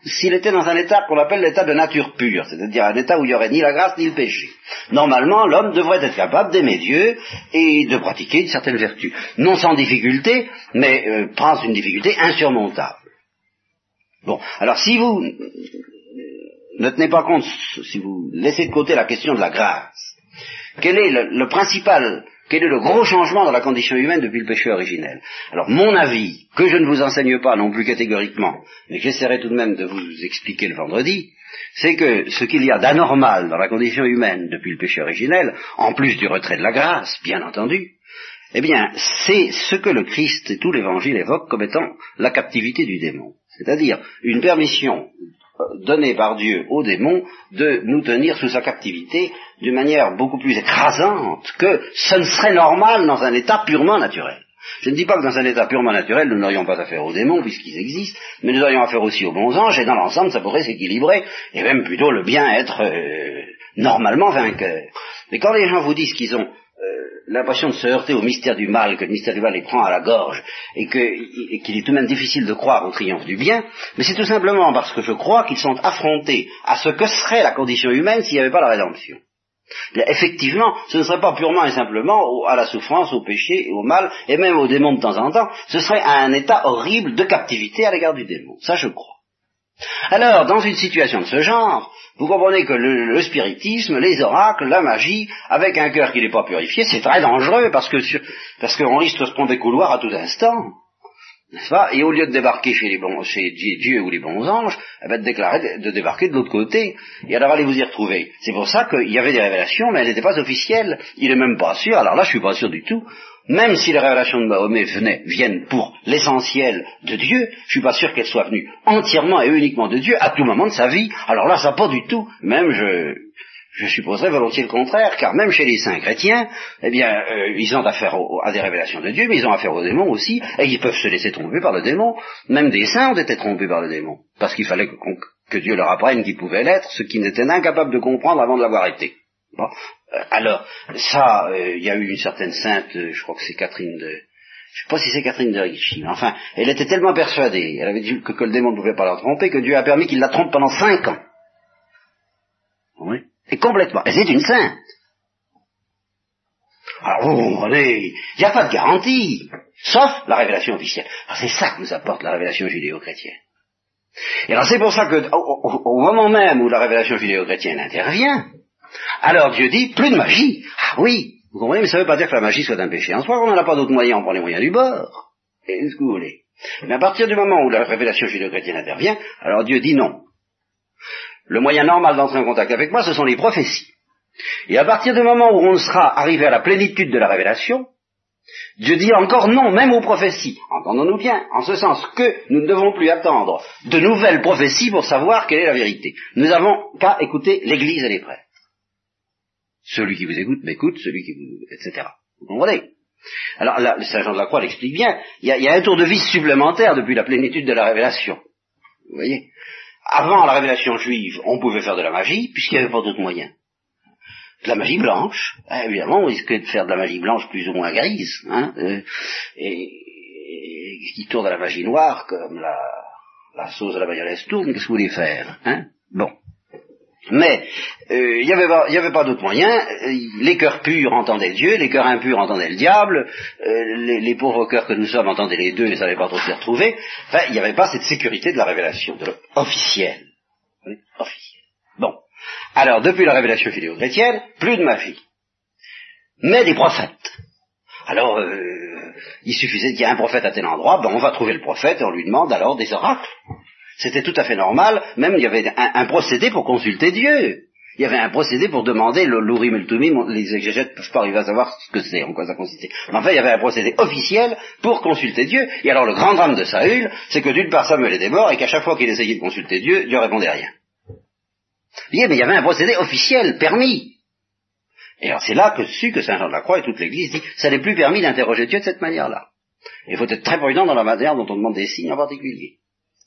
s'il était dans un état qu'on appelle l'état de nature pure, c'est-à-dire un état où il n'y aurait ni la grâce ni le péché. Normalement, l'homme devrait être capable d'aimer Dieu et de pratiquer une certaine vertu. Non sans difficulté, mais euh, une difficulté insurmontable. Bon, alors si vous ne tenez pas compte, si vous laissez de côté la question de la grâce, quel est le principal quel est le gros changement dans la condition humaine depuis le péché originel? Alors, mon avis, que je ne vous enseigne pas non plus catégoriquement, mais que j'essaierai tout de même de vous expliquer le vendredi, c'est que ce qu'il y a d'anormal dans la condition humaine depuis le péché originel, en plus du retrait de la grâce, bien entendu, eh bien, c'est ce que le Christ et tout l'Évangile évoquent comme étant la captivité du démon. C'est-à-dire une permission donné par Dieu aux démons de nous tenir sous sa captivité d'une manière beaucoup plus écrasante que ce ne serait normal dans un état purement naturel. Je ne dis pas que dans un état purement naturel, nous n'aurions pas affaire aux démons, puisqu'ils existent, mais nous aurions affaire aussi aux bons anges, et dans l'ensemble, ça pourrait s'équilibrer, et même plutôt le bien être euh, normalement vainqueur. Mais quand les gens vous disent qu'ils ont l'impression de se heurter au mystère du mal, que le mystère du mal les prend à la gorge, et qu'il est tout de même difficile de croire au triomphe du bien, mais c'est tout simplement parce que je crois qu'ils sont affrontés à ce que serait la condition humaine s'il n'y avait pas la rédemption. effectivement, ce ne serait pas purement et simplement à la souffrance, au péché, au mal, et même au démon de temps en temps, ce serait un état horrible de captivité à l'égard du démon. Ça, je crois. Alors, dans une situation de ce genre, vous comprenez que le, spiritisme, les oracles, la magie, avec un cœur qui n'est pas purifié, c'est très dangereux parce que parce qu'on risque de se prendre des couloirs à tout instant. N'est-ce pas? Et au lieu de débarquer chez, les bons, chez Dieu ou les bons anges, eh ben, de déclarer de débarquer de l'autre côté. Et alors allez vous y retrouver? C'est pour ça qu'il y avait des révélations, mais elles n'étaient pas officielles. Il n'est même pas sûr. Alors là, je suis pas sûr du tout même si les révélations de Mahomet viennent pour l'essentiel de Dieu, je suis pas sûr qu'elles soient venues entièrement et uniquement de Dieu à tout moment de sa vie. Alors là, ça pas du tout. Même je, supposerais volontiers le contraire, car même chez les saints chrétiens, eh bien, euh, ils ont affaire à des révélations de Dieu, mais ils ont affaire aux démons aussi, et ils peuvent se laisser tromper par le démon. Même des saints ont été trompés par le démon, parce qu'il fallait que, que Dieu leur apprenne qu'ils pouvaient l'être, ce qu'ils n'étaient incapables de comprendre avant de l'avoir été. Bon. Euh, alors, ça, euh, il y a eu une certaine sainte, euh, je crois que c'est Catherine de... Je sais pas si c'est Catherine de Ricci, mais enfin, elle était tellement persuadée, elle avait dit que, le démon ne pouvait pas la tromper, que Dieu a permis qu'il la trompe pendant cinq ans. Oui. Et complètement. Et c'est une sainte. Alors vous comprenez, il n'y a pas de garantie, sauf la révélation officielle. c'est ça que nous apporte la révélation judéo-chrétienne. Et alors c'est pour ça que au moment même où la révélation judéo-chrétienne intervient, alors Dieu dit, plus de magie. Ah oui, vous comprenez, mais ça ne veut pas dire que la magie soit un péché en soi, on n'en a pas d'autres moyens, on prend les moyens du bord. Et ce que vous voulez. Mais à partir du moment où la révélation judéo-chrétienne intervient, alors Dieu dit non. Le moyen normal d'entrer en contact avec moi, ce sont les prophéties. Et à partir du moment où on sera arrivé à la plénitude de la révélation, Dieu dit encore non, même aux prophéties. Entendons-nous bien, en ce sens que nous ne devons plus attendre de nouvelles prophéties pour savoir quelle est la vérité. Nous avons qu'à écouter l'Église et les prêtres. Celui qui vous écoute m'écoute, celui qui vous... etc. Vous comprenez? Alors là, le Saint Jean de la Croix l'explique bien, il y, a, un tour de vis supplémentaire depuis la plénitude de la révélation. Vous voyez? Avant la révélation juive, on pouvait faire de la magie, puisqu'il n'y avait pas d'autre moyen. De la magie blanche, hein, évidemment, on risquait de faire de la magie blanche plus ou moins grise, hein, euh, et, et, qui tourne à la magie noire, comme la, la sauce de la mayonnaise tourne, qu'est-ce que vous voulez faire hein? Bon. Mais euh, il n'y avait pas, d'autre moyen. Les cœurs purs entendaient Dieu, les cœurs impurs entendaient le diable, euh, les, pauvres cœurs que nous sommes entendaient les deux et ne savaient pas trop s'y retrouver. Enfin, il n'y avait pas cette sécurité de la révélation, officielle. Bon. Alors, depuis la révélation phileo-chrétienne, plus de magie. Mais des prophètes. Alors, euh, il suffisait qu'il y ait un prophète à tel endroit, ben on va trouver le prophète et on lui demande alors des oracles. C'était tout à fait normal, même il y avait un, procédé pour consulter Dieu. Il y avait un procédé pour demander le l'ourim et le tumim, les exégètes ne peuvent pas arriver à savoir ce que c'est, en quoi ça consistait. Mais enfin, il y avait un procédé officiel pour consulter Dieu. Et alors le grand drame de Saül, c'est que d'une part Samuel était mort et qu'à chaque fois qu'il essayait de consulter Dieu, Dieu répondait rien. Bien, mais il y avait un procédé officiel, permis. Et alors c'est là que su que Saint Jean de la Croix et toute l'Église dit, ça n'est plus permis d'interroger Dieu de cette manière-là. Il faut être très prudent dans la manière dont on demande des signes en particulier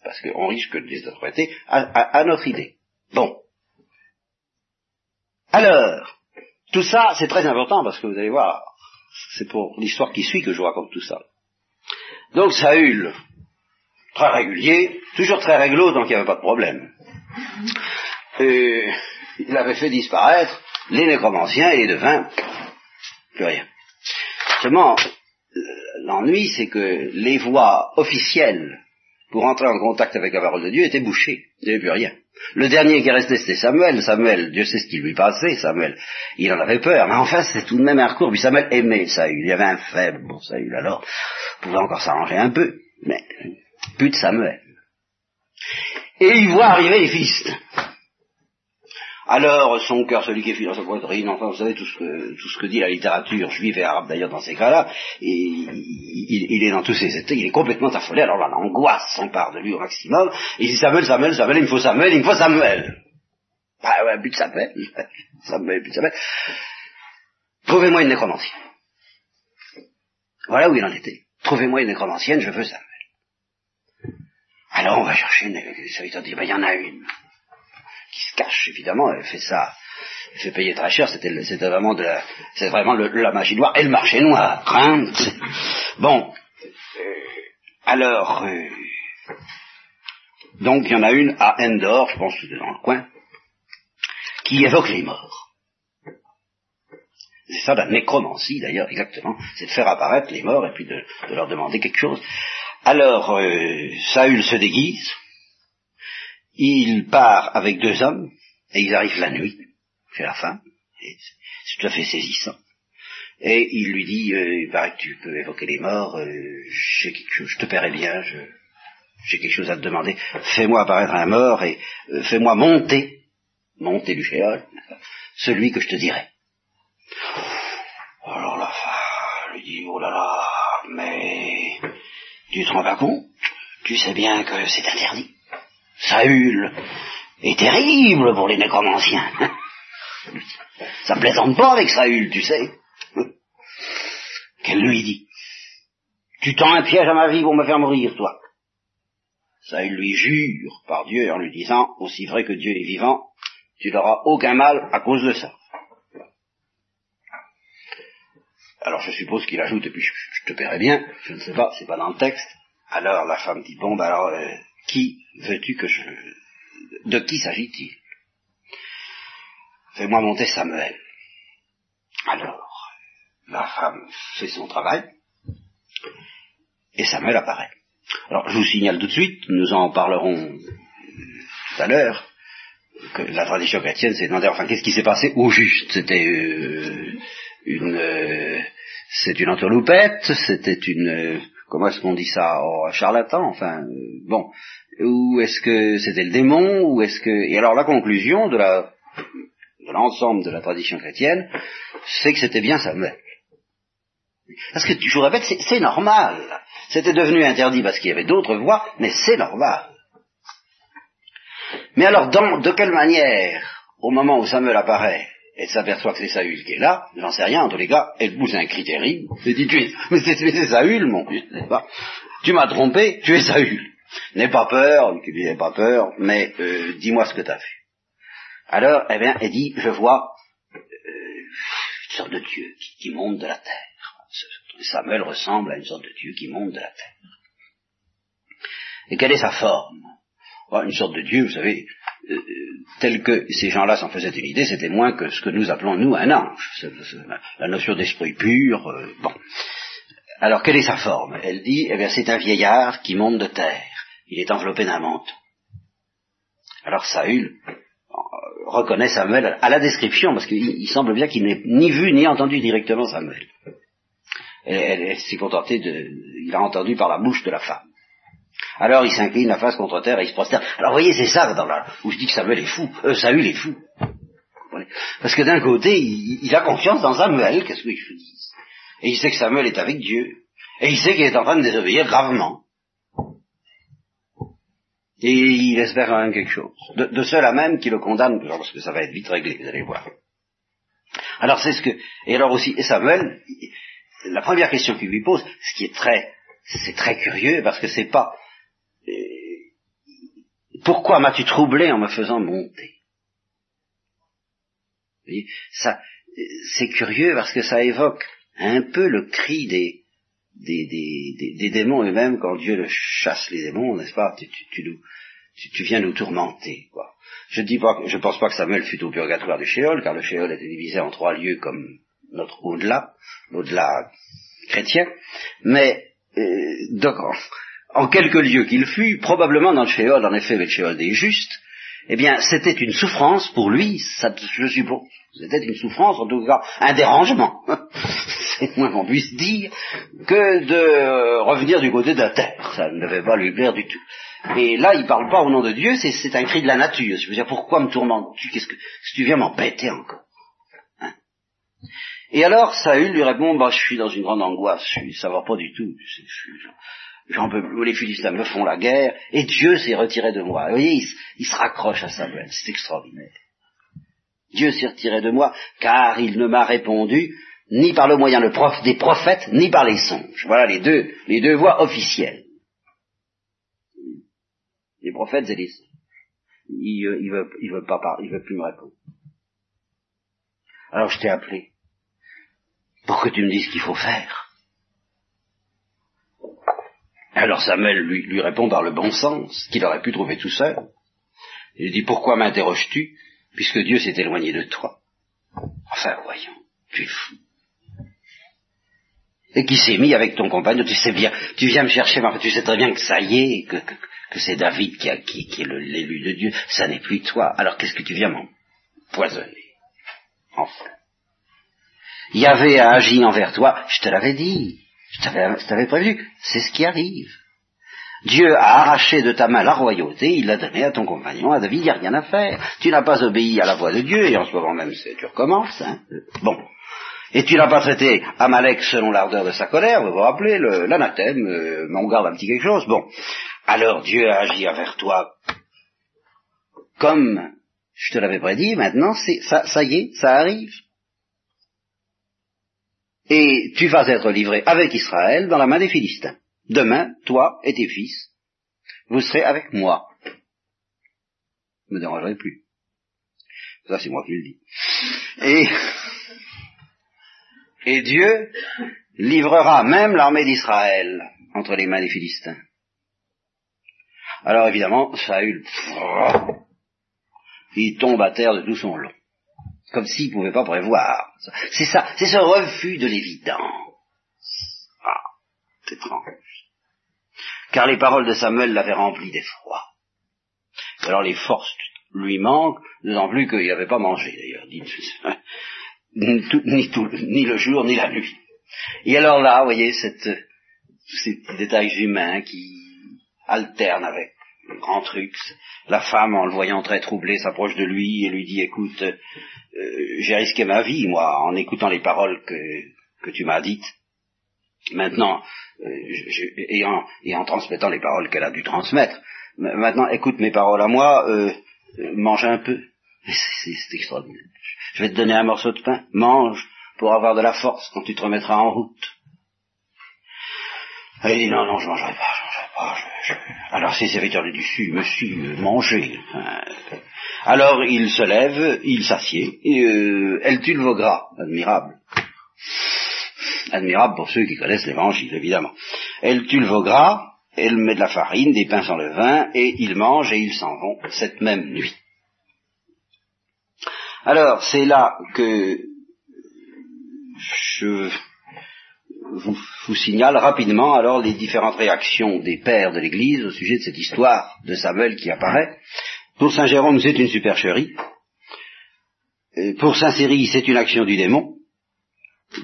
parce qu'on risque de les interpréter à, notre idée. Bon. Alors, tout ça, c'est très important parce que vous allez voir, c'est pour l'histoire qui suit que je raconte tout ça. Donc Saül, très régulier, toujours très réglo, donc il n'y avait pas de problème. Et il avait fait disparaître les nécromanciens et les devins, plus rien. Seulement, l'ennui, c'est que les voies officielles pour entrer en contact avec la parole de Dieu était bouché. Il n'y avait plus rien. Le dernier qui restait, c'était Samuel. Samuel, Dieu sait ce qui lui passait, Samuel. Il en avait peur, mais enfin, c'est tout de même un recours. Puis Samuel aimait Saül. Il y avait un faible pour Saül, alors, pouvait encore s'arranger un peu. Mais, plus de Samuel. Et il voit arriver les fils. Alors, son cœur, celui qui est fidèle dans sa poitrine, enfin, vous savez, tout ce que, tout ce que dit la littérature juive et arabe d'ailleurs dans ces cas-là, il, il, est dans tous ces états, il est complètement affolé, alors là, l'angoisse s'empare de lui au maximum, et il dit Samuel, Samuel, Samuel, il me faut Samuel, il me faut Samuel. Bah ouais, but Samuel, Samuel, but Samuel. Trouvez-moi une nécromancienne. Voilà où il en était. Trouvez-moi une nécromancienne, je veux Samuel. Alors on va chercher une, ça dit, ben il y en a une qui se cache, évidemment, elle fait ça, elle fait payer très cher, c'était, vraiment de la, vraiment le, la magie noire et le marché noir, hein. Bon. alors, euh, donc il y en a une à Endor, je pense que dans le coin, qui évoque les morts. C'est ça la nécromancie d'ailleurs, exactement, c'est de faire apparaître les morts et puis de, de leur demander quelque chose. Alors, euh, Saül se déguise, il part avec deux hommes, et ils arrivent la nuit, c'est la fin, c'est tout à fait saisissant. Et il lui dit, euh, il paraît que tu peux évoquer les morts, euh, je te paierai bien, j'ai quelque chose à te demander, fais-moi apparaître un mort et euh, fais-moi monter, monter du chéol, celui que je te dirai. Alors la femme lui dit, oh là là, mais tu te rends pas compte? Tu sais bien que c'est interdit. Saül est terrible pour les nécromanciens. Ça plaisante pas avec Saül, tu sais. Qu'elle lui dit Tu tends un piège à ma vie pour me faire mourir, toi. Saül lui jure par Dieu en lui disant Aussi vrai que Dieu est vivant, tu n'auras aucun mal à cause de ça. Alors je suppose qu'il ajoute, et puis je, te paierai bien, je ne sais pas, c'est pas dans le texte. Alors la femme dit, bon, ben alors, euh, qui veux-tu que je... De qui s'agit-il? Fais-moi monter Samuel. Alors, la femme fait son travail, et Samuel apparaît. Alors, je vous signale tout de suite, nous en parlerons tout à l'heure, que la tradition chrétienne s'est demandé, enfin, qu'est-ce qui s'est passé? Au juste C'était euh, une... Euh, c'est une entourloupette, c'était une... Comment est-ce qu'on dit ça? Oh, charlatan, enfin, euh, bon, ou est-ce que c'était le démon, ou est-ce que... Et alors la conclusion de l'ensemble de la tradition chrétienne, c'est que c'était bien Samuel. Parce que, je vous répète, c'est normal. C'était devenu interdit parce qu'il y avait d'autres voies, mais c'est normal. Mais alors, de quelle manière, au moment où Samuel apparaît, et s'aperçoit que c'est Saül qui est là, j'en sais rien, en tous les cas, elle pousse un cri elle dit, tu es, mais c'est Saül, mon n'est-ce pas? Tu m'as trompé, tu es Saül. N'aie pas peur, n'aie pas peur, mais euh, dis-moi ce que tu as vu. Alors, eh bien, elle dit, je vois euh, une sorte de Dieu qui, qui monte de la terre. Samuel ressemble à une sorte de Dieu qui monte de la terre. Et quelle est sa forme? Une sorte de Dieu, vous savez, euh, tel que ces gens-là s'en faisaient une idée, c'était moins que ce que nous appelons, nous, un ange. la notion d'esprit pur, euh, bon. Alors, quelle est sa forme? Elle dit, eh bien, c'est un vieillard qui monte de terre. Il est enveloppé d'un manteau. Alors, Saül euh, reconnaît Samuel à la description, parce qu'il semble bien qu'il n'ait ni vu ni entendu directement Samuel. Elle, s'est contentée de... Il a entendu par la bouche de la femme. Alors il s'incline la face contre terre et il se prosterne. Alors vous voyez, c'est ça dans la, où je dis que Samuel est fou. Euh, Saül est fou. Parce que d'un côté, il, a confiance dans Samuel, qu'est-ce que je dis? Et il sait que Samuel est avec Dieu. Et il sait qu'il est en train de désobéir gravement. Et il espère quand même quelque chose. De, cela même qui le condamne, parce que ça va être vite réglé, vous allez voir. Alors c'est ce que... Et alors aussi, et Samuel, la première question qu'il lui pose, ce qui est très... C'est très curieux, parce que c'est pas pourquoi m'as-tu troublé en me faisant monter? Ça, c'est curieux parce que ça évoque un peu le cri des, des, démons eux-mêmes. Quand Dieu le chasse les démons, n'est-ce pas? Tu, tu, viens nous tourmenter, quoi. Je dis pas, je pense pas que Samuel fut au purgatoire du Shéol, car le Shéol était divisé en trois lieux comme notre au-delà, l'au-delà chrétien, mais euh, donc, en quelques lieux qu'il fut, probablement dans le Shéol, en effet, le Shéol des justes, eh bien, c'était une souffrance pour lui, ça, je suppose. C'était une souffrance, en tout cas, un dérangement. C'est moins qu'on puisse dire que de revenir du côté de la terre. Ça ne devait pas lui plaire du tout. Et là, il ne parle pas au nom de Dieu, c'est un cri de la nature. Je veux dire, pourquoi me tourmentes-tu? Qu'est-ce que si tu viens m'embêter encore? Hein? Et alors, Saül lui répond, bah, je suis dans une grande angoisse, ça va pas du tout. Je, je, J'en peux les Philistins me font la guerre, et Dieu s'est retiré de moi. Vous voyez, il, se raccroche à Samuel, c'est extraordinaire. Dieu s'est retiré de moi, car il ne m'a répondu ni par le moyen des prophètes, ni par les songes. Voilà les deux, les deux voies officielles. Les prophètes et les songes. Il, il veut, il veut pas il veut plus me répondre. Alors je t'ai appelé pour que tu me dises ce qu'il faut faire. Alors Samuel lui, répond par le bon sens, qu'il aurait pu trouver tout seul. Il dit, pourquoi m'interroges-tu, puisque Dieu s'est éloigné de toi? Enfin, voyons, tu es fou. Et qui s'est mis avec ton compagnon, tu sais bien, tu viens me chercher, tu sais très bien que ça y est, que, c'est David qui, qui est l'élu de Dieu, ça n'est plus toi, alors qu'est-ce que tu viens m'empoisonner? Enfin. Yahvé a agi envers toi, je te l'avais dit. Je t'avais prévu, c'est ce qui arrive. Dieu a arraché de ta main la royauté, il l'a donnée à ton compagnon, à David, il n'y a rien à faire. Tu n'as pas obéi à la voix de Dieu, et en ce moment même, tu recommences. Hein. Bon. Et tu n'as pas traité Amalek selon l'ardeur de sa colère, vous vous rappelez, l'anathème, euh, on garde un petit quelque chose. Bon. Alors Dieu a agi envers toi comme je te l'avais prédit, maintenant, ça, ça y est, ça arrive et tu vas être livré avec Israël dans la main des Philistins. Demain, toi et tes fils, vous serez avec moi. Ne me dérangerez plus. Ça, c'est moi qui le dis. Et, et Dieu livrera même l'armée d'Israël entre les mains des Philistins. Alors évidemment, Saül, il tombe à terre de tout son long comme s'il ne pouvait pas prévoir. C'est ça, c'est ce refus de l'évidence. Ah, c'est étrange. Car les paroles de Samuel l'avaient rempli d'effroi. Alors les forces lui manquent, d'autant plus qu'il n'avait pas mangé d'ailleurs, ni, ni, le jour ni la nuit. Et alors là, vous voyez, cette, ces détails humains qui alternent avec grand truc. La femme, en le voyant très troublé, s'approche de lui et lui dit, écoute, euh, j'ai risqué ma vie, moi, en écoutant les paroles que, que tu m'as dites. Maintenant, euh, et, en, transmettant les paroles qu'elle a dû transmettre. Maintenant, écoute mes paroles à moi, euh, mange un peu. C'est extraordinaire. Je vais te donner un morceau de pain, mange pour avoir de la force quand tu te remettras en route. Elle dit non, non, je mangerai pas. Je- Alors ces serviteurs du dessus, monsieur, mangez. hein. Alors il se lève, il s'assied, et, euh, elle tue le veau gras, admirable. Admirable pour ceux qui connaissent l'évangile, évidemment. Elle tue le veau gras, elle met de la farine, des pains sans levain, et ils mangent et ils s'en vont cette même nuit. Alors, c'est là que je vous, vous signale rapidement alors les différentes réactions des pères de l'Église au sujet de cette histoire de Samuel qui apparaît. Pour Saint Jérôme, c'est une supercherie. Pour Saint Céry, c'est une action du démon.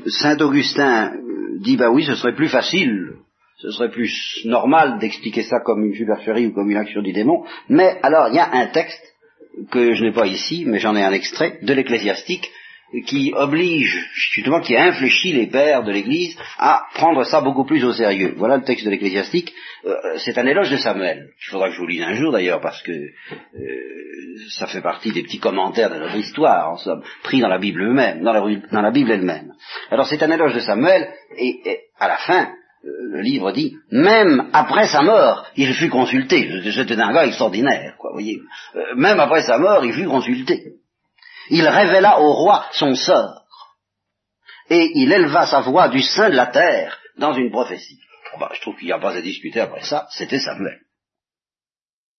Saint Augustin dit, bah oui, ce serait plus facile, ce serait plus normal d'expliquer ça comme une supercherie ou comme une action du démon. Mais alors, il y a un texte que je n'ai pas ici, mais j'en ai un extrait de l'ecclésiastique qui oblige, justement, qui infléchit les pères de l'Église à prendre ça beaucoup plus au sérieux. Voilà le texte de l'ecclésiastique. Euh, c'est un éloge de Samuel. Il faudra que je vous lise un jour d'ailleurs, parce que euh, ça fait partie des petits commentaires de notre histoire, en somme, pris dans la Bible elle-même, dans la, Bible elle-même. Alors c'est un éloge de Samuel, et, à la fin, euh, le livre dit, même après sa mort, il fut consulté. C'était un gars extraordinaire, quoi, voyez. Euh, même après sa mort, il fut consulté. Il révéla au roi son sort, et il éleva sa voix du sein de la terre dans une prophétie. Bon, bah, je trouve qu'il n'y a pas à discuter après ça, c'était Samuel.